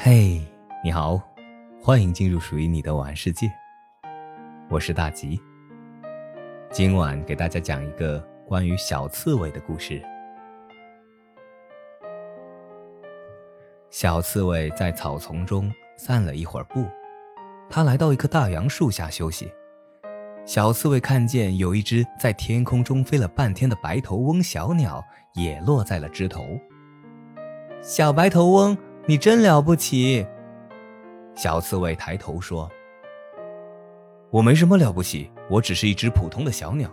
嘿，你好，欢迎进入属于你的晚安世界。我是大吉。今晚给大家讲一个关于小刺猬的故事。小刺猬在草丛中散了一会儿步，它来到一棵大杨树下休息。小刺猬看见有一只在天空中飞了半天的白头翁小鸟也落在了枝头。小白头翁，你真了不起！小刺猬抬头说：“我没什么了不起，我只是一只普通的小鸟。”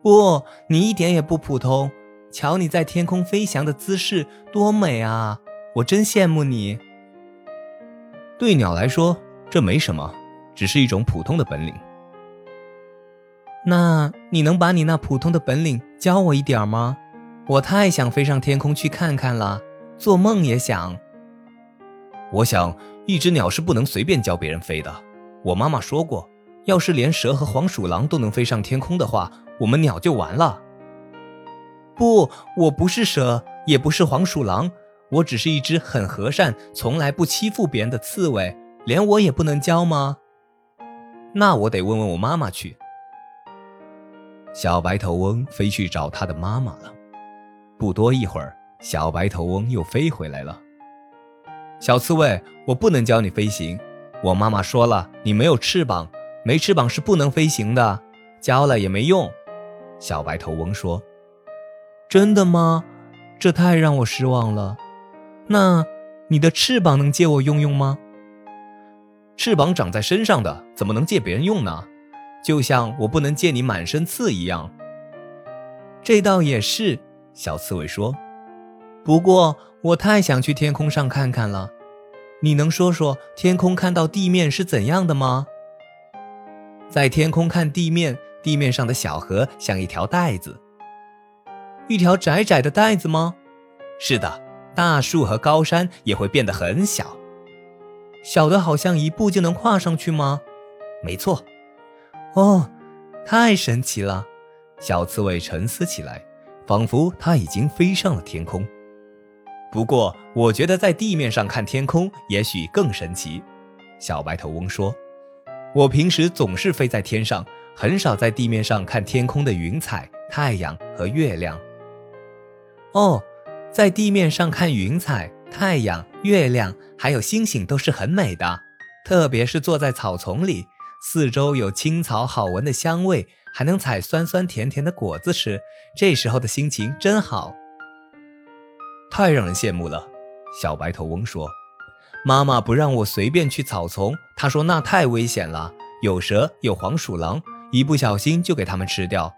不，你一点也不普通。瞧你在天空飞翔的姿势，多美啊！我真羡慕你。对鸟来说，这没什么，只是一种普通的本领。那你能把你那普通的本领教我一点吗？我太想飞上天空去看看了。做梦也想。我想，一只鸟是不能随便教别人飞的。我妈妈说过，要是连蛇和黄鼠狼都能飞上天空的话，我们鸟就完了。不，我不是蛇，也不是黄鼠狼，我只是一只很和善、从来不欺负别人的刺猬。连我也不能教吗？那我得问问我妈妈去。小白头翁飞去找他的妈妈了。不多一会儿。小白头翁又飞回来了。小刺猬，我不能教你飞行。我妈妈说了，你没有翅膀，没翅膀是不能飞行的，教了也没用。小白头翁说：“真的吗？这太让我失望了。那你的翅膀能借我用用吗？翅膀长在身上的，怎么能借别人用呢？就像我不能借你满身刺一样。这倒也是。”小刺猬说。不过我太想去天空上看看了，你能说说天空看到地面是怎样的吗？在天空看地面，地面上的小河像一条带子，一条窄窄的带子吗？是的，大树和高山也会变得很小，小的好像一步就能跨上去吗？没错。哦，太神奇了！小刺猬沉思起来，仿佛它已经飞上了天空。不过，我觉得在地面上看天空也许更神奇。小白头翁说：“我平时总是飞在天上，很少在地面上看天空的云彩、太阳和月亮。”哦，在地面上看云彩、太阳、月亮，还有星星，都是很美的。特别是坐在草丛里，四周有青草好闻的香味，还能采酸酸甜甜的果子吃，这时候的心情真好。太让人羡慕了，小白头翁说：“妈妈不让我随便去草丛，她说那太危险了，有蛇，有黄鼠狼，一不小心就给它们吃掉。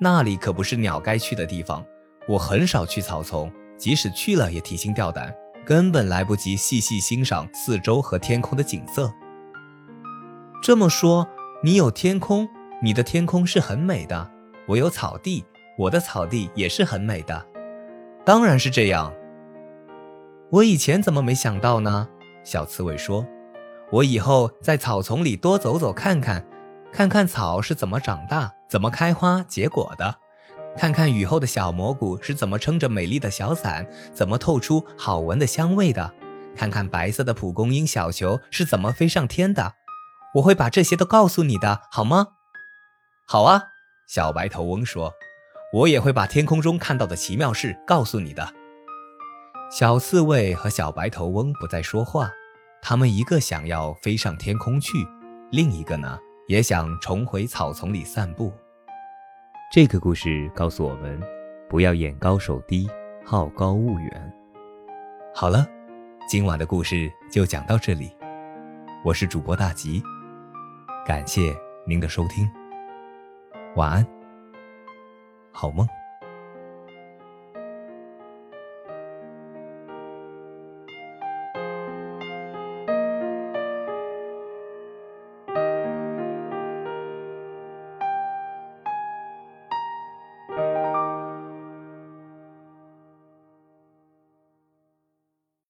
那里可不是鸟该去的地方。我很少去草丛，即使去了也提心吊胆，根本来不及细细欣赏四周和天空的景色。这么说，你有天空，你的天空是很美的；我有草地，我的草地也是很美的。”当然是这样。我以前怎么没想到呢？小刺猬说：“我以后在草丛里多走走看看，看看草是怎么长大、怎么开花结果的，看看雨后的小蘑菇是怎么撑着美丽的小伞、怎么透出好闻的香味的，看看白色的蒲公英小球是怎么飞上天的。我会把这些都告诉你的，好吗？”“好啊。”小白头翁说。我也会把天空中看到的奇妙事告诉你的。小刺猬和小白头翁不再说话，他们一个想要飞上天空去，另一个呢也想重回草丛里散步。这个故事告诉我们，不要眼高手低，好高骛远。好了，今晚的故事就讲到这里，我是主播大吉，感谢您的收听，晚安。好梦。